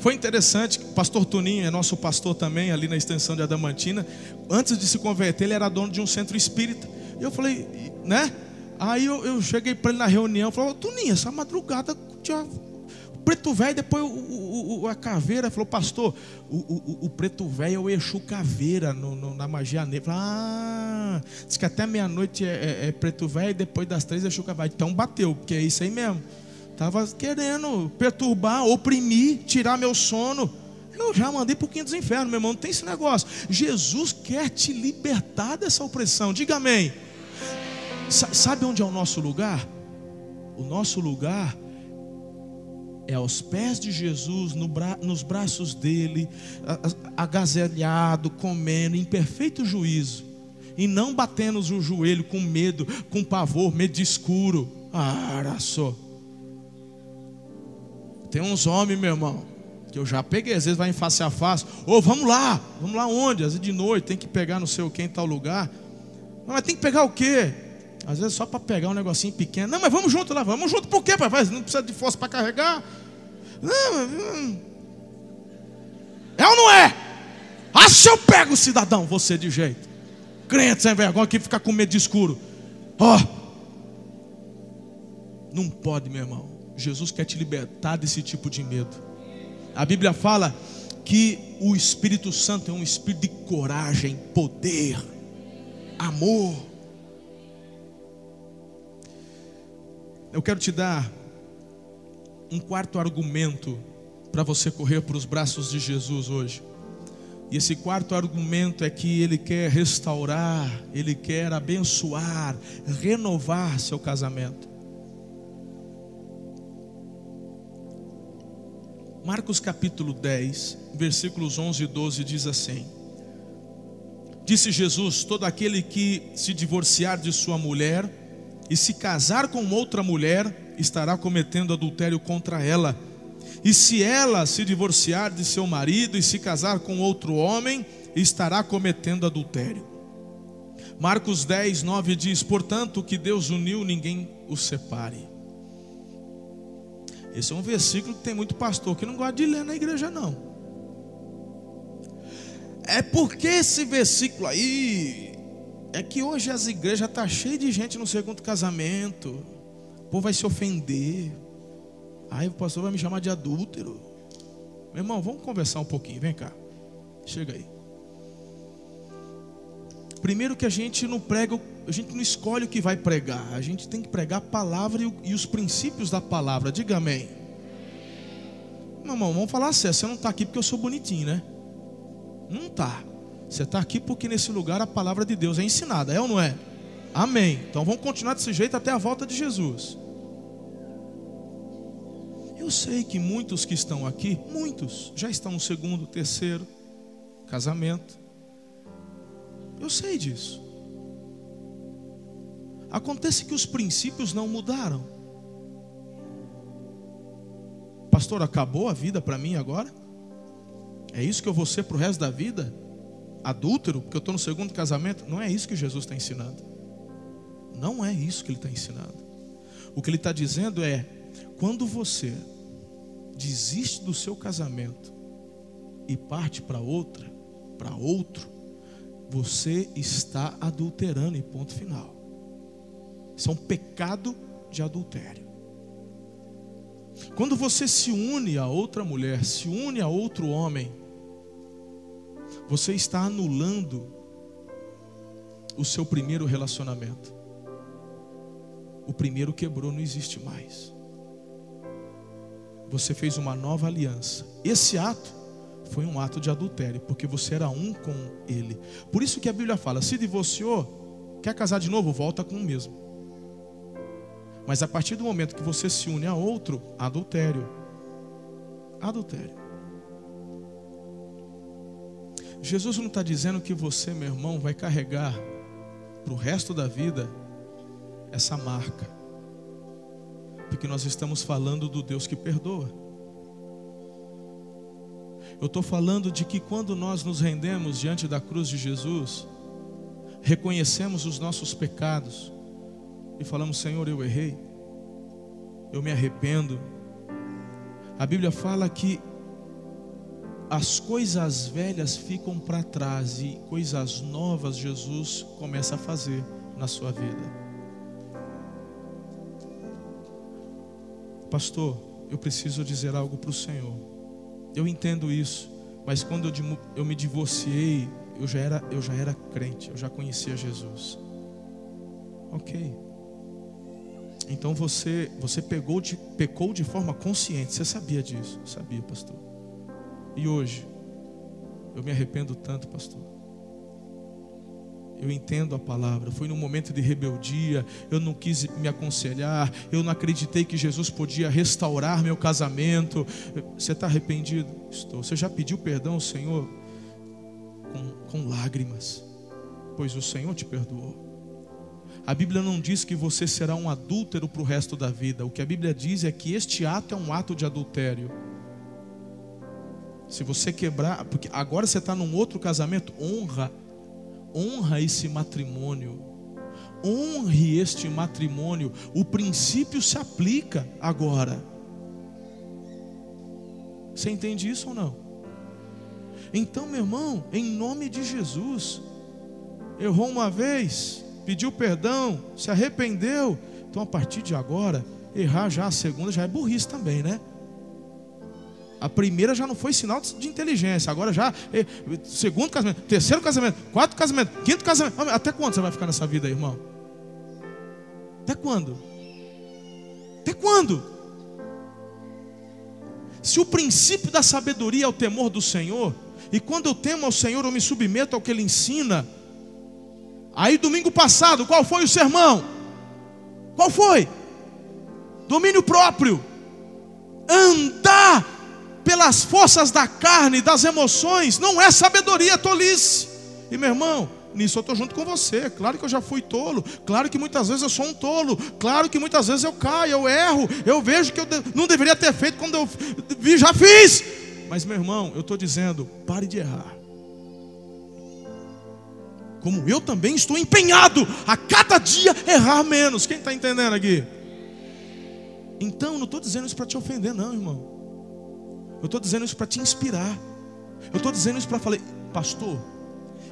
Foi interessante, pastor Tuninho é nosso pastor também, ali na extensão de Adamantina. Antes de se converter, ele era dono de um centro espírita. E eu falei, né? Aí eu, eu cheguei para ele na reunião, falei, Tuninho, essa madrugada tinha o preto velho, depois o, o, o, a caveira, falou, pastor, o, preto velho é o Exu caveira no, no, na magia negra. ah, diz que até meia-noite é, é, é, preto velho, depois das três é Exu caveira. Então bateu, porque é isso aí mesmo. Estava querendo perturbar, oprimir, tirar meu sono. Eu já mandei para o quinto dos infernos, meu irmão. Não tem esse negócio. Jesus quer te libertar dessa opressão. Diga amém. Sabe onde é o nosso lugar? O nosso lugar é aos pés de Jesus, no bra nos braços dele, agazelhado, comendo, em perfeito juízo, e não batendo o joelho com medo, com pavor, medo escuro. Ah, só. Tem uns homens, meu irmão, que eu já peguei, às vezes vai em face a face. Ô, oh, vamos lá, vamos lá onde? Às vezes de noite tem que pegar não sei o que em tal lugar. Mas tem que pegar o quê? Às vezes só para pegar um negocinho pequeno. Não, mas vamos junto lá, vamos junto. Por quê, papai? Não precisa de força para carregar. Não. Hum. É ou não é? Acha eu pego o cidadão, você de jeito. Crente sem vergonha que fica com medo de escuro. Ó. Oh. Não pode, meu irmão. Jesus quer te libertar desse tipo de medo. A Bíblia fala que o Espírito Santo é um espírito de coragem, poder, amor. Eu quero te dar um quarto argumento para você correr para os braços de Jesus hoje. E esse quarto argumento é que ele quer restaurar, ele quer abençoar, renovar seu casamento. Marcos capítulo 10, versículos 11 e 12 diz assim: Disse Jesus: Todo aquele que se divorciar de sua mulher e se casar com outra mulher, estará cometendo adultério contra ela. E se ela se divorciar de seu marido e se casar com outro homem, estará cometendo adultério. Marcos 10, 9 diz: Portanto, o que Deus uniu, ninguém o separe. Esse é um versículo que tem muito pastor que não gosta de ler na igreja, não. É porque esse versículo aí é que hoje as igrejas estão tá cheias de gente no segundo casamento. O povo vai se ofender. Aí o pastor vai me chamar de adúltero. Meu irmão, vamos conversar um pouquinho. Vem cá. Chega aí. Primeiro que a gente não prega, a gente não escolhe o que vai pregar. A gente tem que pregar a palavra e, os princípios da palavra. Diga amém. Meu irmão, vamos falar sério. Você não está aqui porque eu sou bonitinho, né? Não está. Você está aqui porque nesse lugar a palavra de Deus é ensinada, é ou não é? Amém. Então vamos continuar desse jeito até a volta de Jesus. Eu sei que muitos que estão aqui, muitos, já estão no segundo, terceiro casamento. Eu sei disso. Acontece que os princípios não mudaram. Pastor, acabou a vida para mim agora? É isso que eu vou ser para o resto da vida? Adúltero, porque eu estou no segundo casamento? Não é isso que Jesus está ensinando. Não é isso que ele está ensinando. O que ele está dizendo é: quando você desiste do seu casamento e parte para outra, para outro, você está adulterando em ponto final. Isso é um pecado de adultério. Quando você se une a outra mulher, se une a outro homem, você está anulando o seu primeiro relacionamento. O primeiro quebrou, não existe mais. Você fez uma nova aliança. Esse ato foi um ato de adultério, porque você era um com ele. Por isso que a Bíblia fala: se divorciou, quer casar de novo, volta com o mesmo. Mas a partir do momento que você se une a outro, adultério. Adultério. Jesus não está dizendo que você, meu irmão, vai carregar para o resto da vida essa marca. Porque nós estamos falando do Deus que perdoa. Eu estou falando de que quando nós nos rendemos diante da cruz de Jesus, reconhecemos os nossos pecados e falamos: Senhor, eu errei, eu me arrependo. A Bíblia fala que as coisas velhas ficam para trás e coisas novas Jesus começa a fazer na sua vida. Pastor, eu preciso dizer algo para o Senhor. Eu entendo isso, mas quando eu, eu me divorciei, eu já, era, eu já era crente, eu já conhecia Jesus. Ok. Então você, você pegou de, pecou de forma consciente, você sabia disso? Sabia, pastor. E hoje, eu me arrependo tanto, pastor eu entendo a palavra. Foi num momento de rebeldia, eu não quis me aconselhar, eu não acreditei que Jesus podia restaurar meu casamento. Você está arrependido? Estou. Você já pediu perdão ao Senhor com, com lágrimas, pois o Senhor te perdoou. A Bíblia não diz que você será um adúltero para o resto da vida. O que a Bíblia diz é que este ato é um ato de adultério. Se você quebrar, porque agora você está num outro casamento, honra honra esse matrimônio, honre este matrimônio. O princípio se aplica agora. Você entende isso ou não? Então, meu irmão, em nome de Jesus, errou uma vez, pediu perdão, se arrependeu. Então, a partir de agora, errar já a segunda já é burrice também, né? A primeira já não foi sinal de inteligência. Agora já, segundo casamento, terceiro casamento, quarto casamento, quinto casamento. Até quando você vai ficar nessa vida irmão? Até quando? Até quando? Se o princípio da sabedoria é o temor do Senhor, e quando eu temo ao Senhor, eu me submeto ao que Ele ensina. Aí, domingo passado, qual foi o sermão? Qual foi? Domínio próprio. Andar pelas forças da carne, das emoções, não é sabedoria, é tolice. E meu irmão, nisso eu estou junto com você. Claro que eu já fui tolo, claro que muitas vezes eu sou um tolo, claro que muitas vezes eu caio, eu erro, eu vejo que eu não deveria ter feito quando eu vi, já fiz. Mas meu irmão, eu estou dizendo, pare de errar. Como eu também estou empenhado a cada dia errar menos. Quem está entendendo aqui? Então, não estou dizendo isso para te ofender, não, irmão. Eu estou dizendo isso para te inspirar. Eu estou dizendo isso para falar, pastor,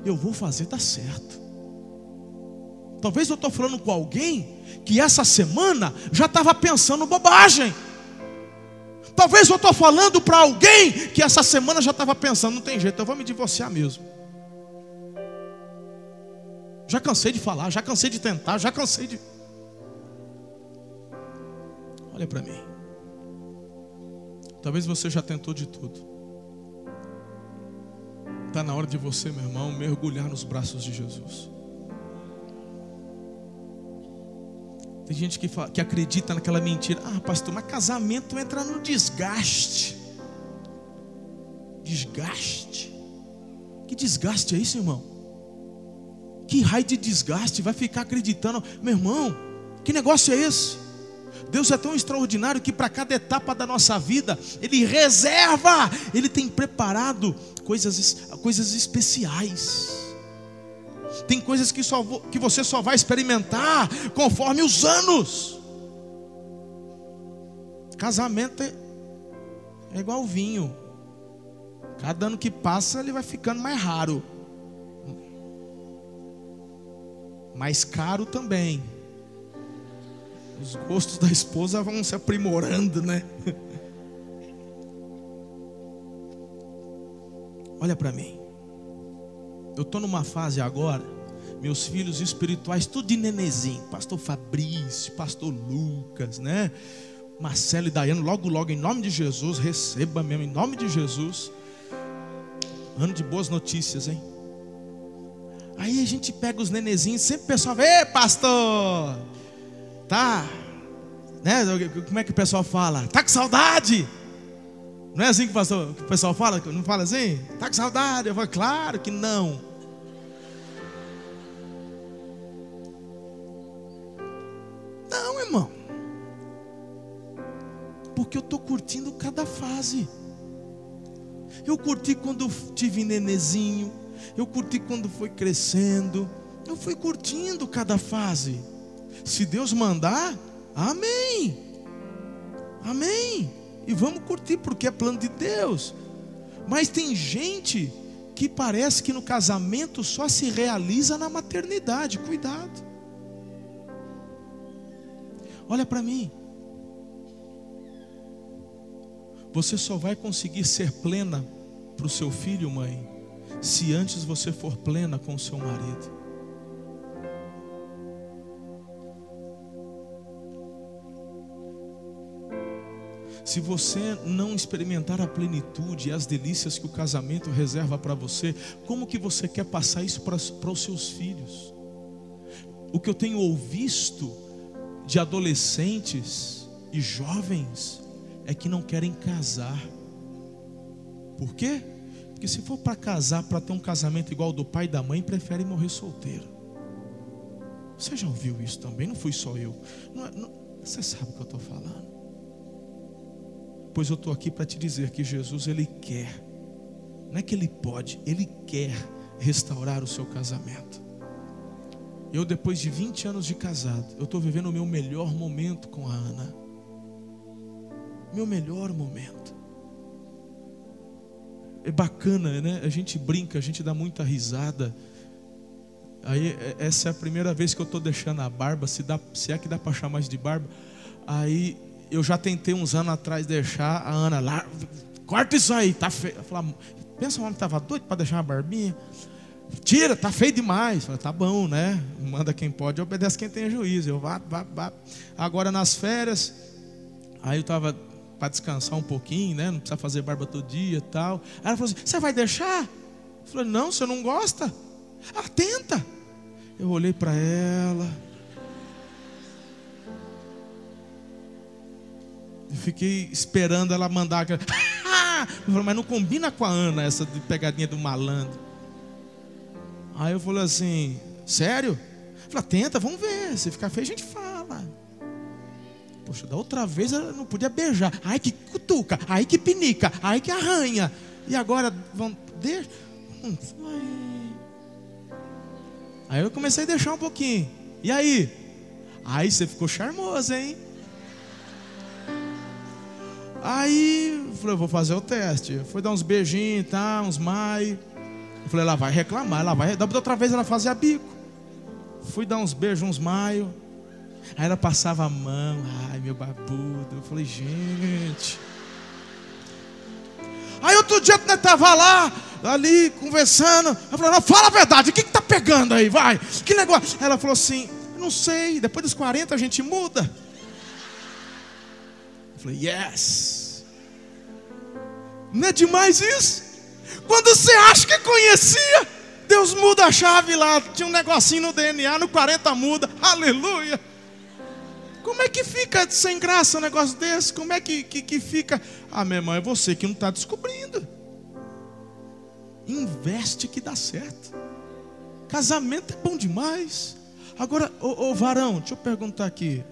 eu vou fazer dar certo. Talvez eu estou falando com alguém que essa semana já estava pensando bobagem. Talvez eu estou falando para alguém que essa semana já estava pensando, não tem jeito, eu vou me divorciar mesmo. Já cansei de falar, já cansei de tentar, já cansei de. Olha para mim. Talvez você já tentou de tudo. Está na hora de você, meu irmão, mergulhar nos braços de Jesus. Tem gente que, fala, que acredita naquela mentira. Ah, pastor, mas casamento entra no desgaste. Desgaste. Que desgaste é isso, irmão? Que raio de desgaste vai ficar acreditando? Meu irmão, que negócio é esse? Deus é tão extraordinário que para cada etapa da nossa vida, Ele reserva, Ele tem preparado coisas, coisas especiais. Tem coisas que, só, que você só vai experimentar conforme os anos. Casamento é, é igual vinho. Cada ano que passa, ele vai ficando mais raro. Mais caro também os gostos da esposa vão se aprimorando, né? Olha para mim. Eu estou numa fase agora, meus filhos espirituais, tudo de nenezinho. Pastor Fabrício, Pastor Lucas, né? Marcelo e Daiane, logo, logo, em nome de Jesus, receba mesmo, em nome de Jesus. Ano de boas notícias, hein? Aí a gente pega os nenezinhos, sempre o pessoal vê, pastor, tá, né? Como é que o pessoal fala? Tá com saudade? Não é assim que o, que o pessoal fala? Não fala assim? Tá com saudade? Eu falo, claro que não. Não, irmão. Porque eu estou curtindo cada fase. Eu curti quando tive nenezinho. Eu curti quando foi crescendo. Eu fui curtindo cada fase. Se Deus mandar, amém. Amém. E vamos curtir, porque é plano de Deus. Mas tem gente que parece que no casamento só se realiza na maternidade. Cuidado. Olha para mim. Você só vai conseguir ser plena para o seu filho, mãe, se antes você for plena com o seu marido. Se você não experimentar a plenitude e as delícias que o casamento reserva para você, como que você quer passar isso para, os seus filhos? O que eu tenho ouvido de adolescentes e jovens é que não querem casar. Por quê? Porque se for para casar, para ter um casamento igual ao do pai e da mãe, prefere morrer solteiro. Você já ouviu isso também? Não fui só eu. Não, é, não, você sabe o que eu estou falando. Pois eu estou aqui para te dizer que Jesus, Ele quer, não é que Ele pode, Ele quer restaurar o seu casamento. Eu, depois de 20 anos de casado, eu estou vivendo o meu melhor momento com a Ana. Meu melhor momento. É bacana, né? A gente brinca, a gente dá muita risada. Aí, é, essa é a primeira vez que eu estou deixando a barba, se, dá, se é que dá para chamar de barba. Aí, eu já tentei uns anos atrás deixar a Ana lá, corta isso aí, tá feio. Eu falei, pensa, homem estava doido para deixar uma barbinha. Tira, tá feio demais. Falei, tá bom, né? Manda quem pode, obedece quem tem juízo. Eu vá, vá, vá. Agora nas férias, aí eu tava para descansar um pouquinho, né? Não precisa fazer barba todo dia e tal. Aí ela falou assim: Você vai deixar? Eu falei: Não, você não gosta? Ah, tenta. Eu olhei para ela. E fiquei esperando ela mandar aquela. [laughs] Falei, mas não combina com a Ana essa de pegadinha do malandro. Aí eu falei assim, sério? Falei, tenta, vamos ver. Se ficar feio, a gente fala. Poxa, da outra vez ela não podia beijar. Ai que cutuca, ai que pinica, ai que arranha. E agora, vamos, deixa. Aí eu comecei a deixar um pouquinho. E aí? Aí você ficou charmoso, hein? Aí, eu falei, vou fazer o teste. Foi dar uns beijinhos, tá? Uns mai. Eu falei, ela vai reclamar, ela vai. Da outra vez ela fazia bico. Fui dar uns beijos, uns maio. Aí ela passava a mão, ai meu babudo. Eu falei, gente. Aí outro dia nós estava lá, ali, conversando. Eu falei, não, fala a verdade, o que está pegando aí? Vai, que negócio? Ela falou assim, não sei, depois dos 40 a gente muda. Eu falei, yes. Não é demais isso? Quando você acha que conhecia, Deus muda a chave lá. Tinha um negocinho no DNA, no 40 muda. Aleluia. Como é que fica sem graça um negócio desse? Como é que, que, que fica? Ah, meu irmão, é você que não está descobrindo. Investe que dá certo. Casamento é bom demais. Agora, ô varão, deixa eu perguntar aqui.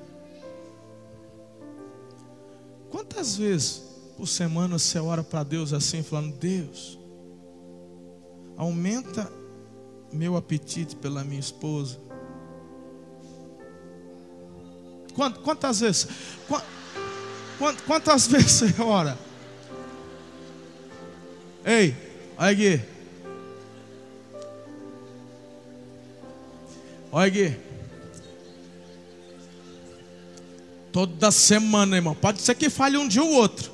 Quantas vezes por semana você ora para Deus assim, falando: Deus, aumenta meu apetite pela minha esposa. Quantas vezes? Quantas [laughs] vezes você ora? Ei, olha aqui. Olha aqui. Toda semana, irmão. Pode ser que falhe um dia ou outro.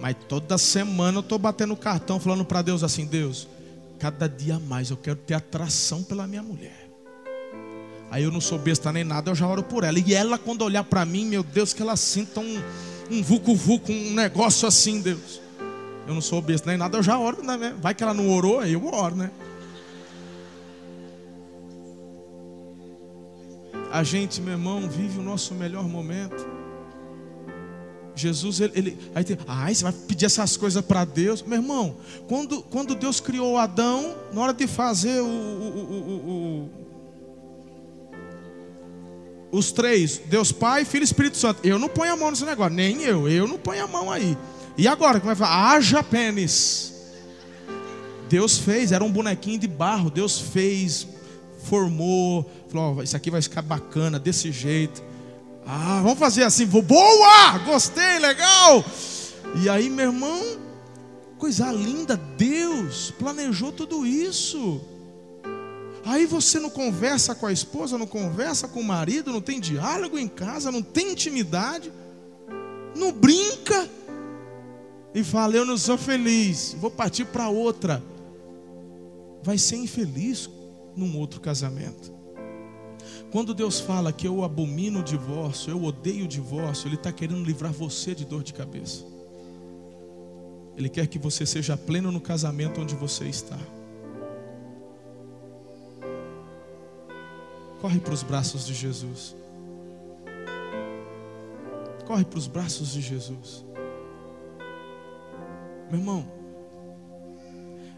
Mas toda semana eu estou batendo cartão falando para Deus assim: Deus, cada dia mais eu quero ter atração pela minha mulher. Aí eu não sou besta nem nada, eu já oro por ela. E ela, quando olhar para mim, meu Deus, que ela sinta um, um vucu-vucu, um negócio assim, Deus. Eu não sou besta nem nada, eu já oro, né? Vai que ela não orou, aí eu oro, né? A gente, meu irmão, vive o nosso melhor momento. Jesus, ele, ele aí tem, ai, você vai pedir essas coisas para Deus, meu irmão. Quando, quando Deus criou Adão, na hora de fazer o, o, o, os três, Deus Pai, Filho e Espírito Santo, eu não ponho a mão nesse negócio, nem eu, eu não ponho a mão aí. E agora, como é vai? Haja pênis. Deus fez, era um bonequinho de barro, Deus fez, formou, falou: oh, isso aqui vai ficar bacana desse jeito. Ah, vamos fazer assim. Boa! Gostei, legal. E aí, meu irmão, coisa linda, Deus planejou tudo isso. Aí você não conversa com a esposa, não conversa com o marido, não tem diálogo em casa, não tem intimidade, não brinca e fala: Eu não sou feliz, vou partir para outra. Vai ser infeliz num outro casamento. Quando Deus fala que eu abomino o divórcio, eu odeio o divórcio, Ele está querendo livrar você de dor de cabeça. Ele quer que você seja pleno no casamento onde você está. Corre para os braços de Jesus. Corre para os braços de Jesus. Meu irmão,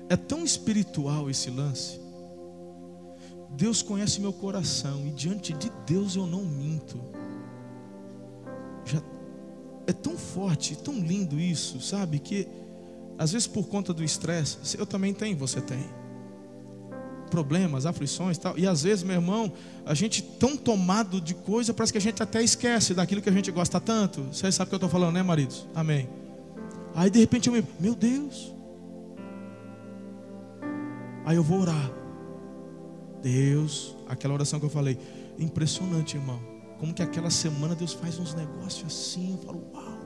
é tão espiritual esse lance Deus conhece meu coração e diante de Deus eu não minto. Já é tão forte, tão lindo isso, sabe? Que às vezes por conta do estresse, eu também tenho, você tem. problemas, aflições tal. E às vezes, meu irmão, a gente tão tomado de coisa, parece que a gente até esquece daquilo que a gente gosta tanto. Vocês sabem o que eu estou falando, né, maridos? Amém. Aí de repente eu me, meu Deus. Aí eu vou orar. Deus, aquela oração que eu falei, impressionante, irmão. Como que aquela semana Deus faz uns negócios assim, eu falo, uau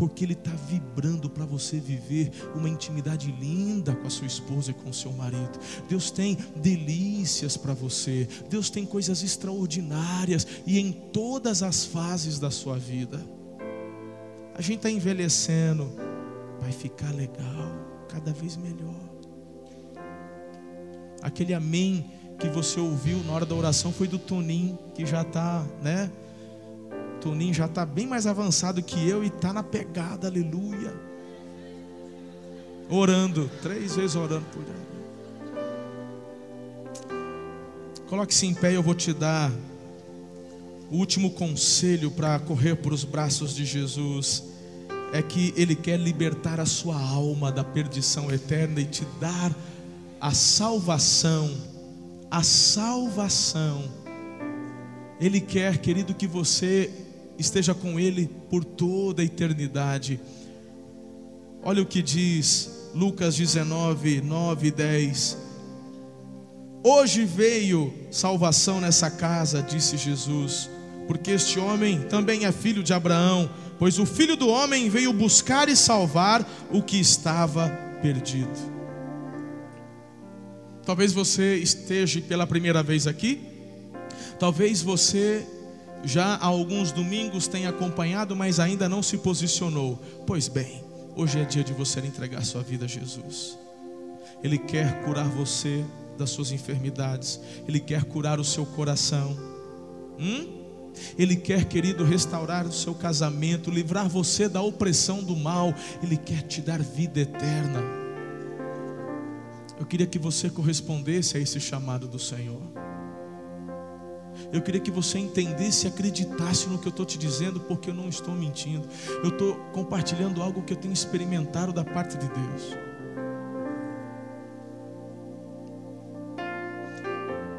porque Ele está vibrando para você viver uma intimidade linda com a sua esposa e com o seu marido. Deus tem delícias para você, Deus tem coisas extraordinárias e em todas as fases da sua vida. A gente está envelhecendo, vai ficar legal, cada vez melhor. Aquele amém que você ouviu na hora da oração foi do Toninho, que já está, né? Toninho já está bem mais avançado que eu e está na pegada, aleluia. Orando, três vezes orando por ele. Coloque-se em pé, eu vou te dar o último conselho para correr para os braços de Jesus. É que Ele quer libertar a sua alma da perdição eterna e te dar a salvação. A salvação. Ele quer, querido, que você esteja com Ele por toda a eternidade. Olha o que diz Lucas 19, 9 e 10. Hoje veio salvação nessa casa, disse Jesus, porque este homem também é filho de Abraão, pois o filho do homem veio buscar e salvar o que estava perdido. Talvez você esteja pela primeira vez aqui, talvez você já há alguns domingos tem acompanhado, mas ainda não se posicionou. Pois bem, hoje é dia de você entregar sua vida a Jesus. Ele quer curar você das suas enfermidades, Ele quer curar o seu coração. Hum? Ele quer, querido, restaurar o seu casamento, livrar você da opressão do mal. Ele quer te dar vida eterna. Eu queria que você correspondesse a esse chamado do Senhor. Eu queria que você entendesse e acreditasse no que eu estou te dizendo, porque eu não estou mentindo. Eu estou compartilhando algo que eu tenho experimentado da parte de Deus.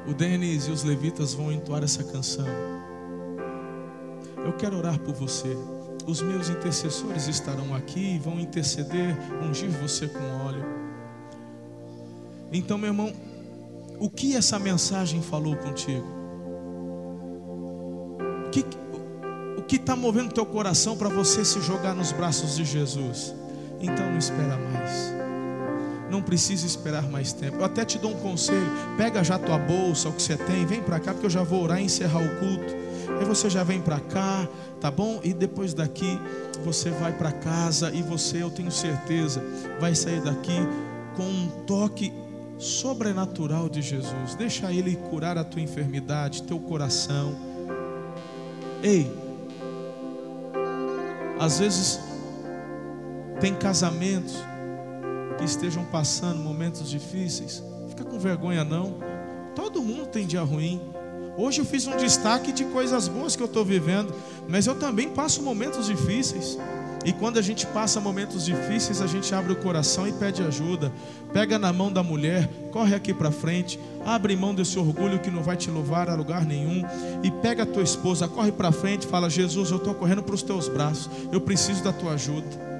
O Denis e os levitas vão entoar essa canção. Eu quero orar por você. Os meus intercessores estarão aqui e vão interceder, ungir você com óleo. Então, meu irmão, o que essa mensagem falou contigo? o que está movendo teu coração para você se jogar nos braços de Jesus? Então não espera mais. Não precisa esperar mais tempo. Eu até te dou um conselho: pega já tua bolsa, o que você tem, vem para cá, porque eu já vou orar e encerrar o culto. Aí você já vem para cá, tá bom? E depois daqui você vai para casa e você, eu tenho certeza, vai sair daqui com um toque sobrenatural de Jesus. Deixa Ele curar a tua enfermidade, teu coração Ei, às vezes tem casamentos que estejam passando momentos difíceis. Fica com vergonha não. Todo mundo tem dia ruim. Hoje eu fiz um destaque de coisas boas que eu estou vivendo, mas eu também passo momentos difíceis. E quando a gente passa momentos difíceis, a gente abre o coração e pede ajuda. Pega na mão da mulher, corre aqui para frente, abre mão desse orgulho que não vai te louvar a lugar nenhum. E pega a tua esposa, corre para frente, fala: Jesus, eu estou correndo para os teus braços, eu preciso da tua ajuda.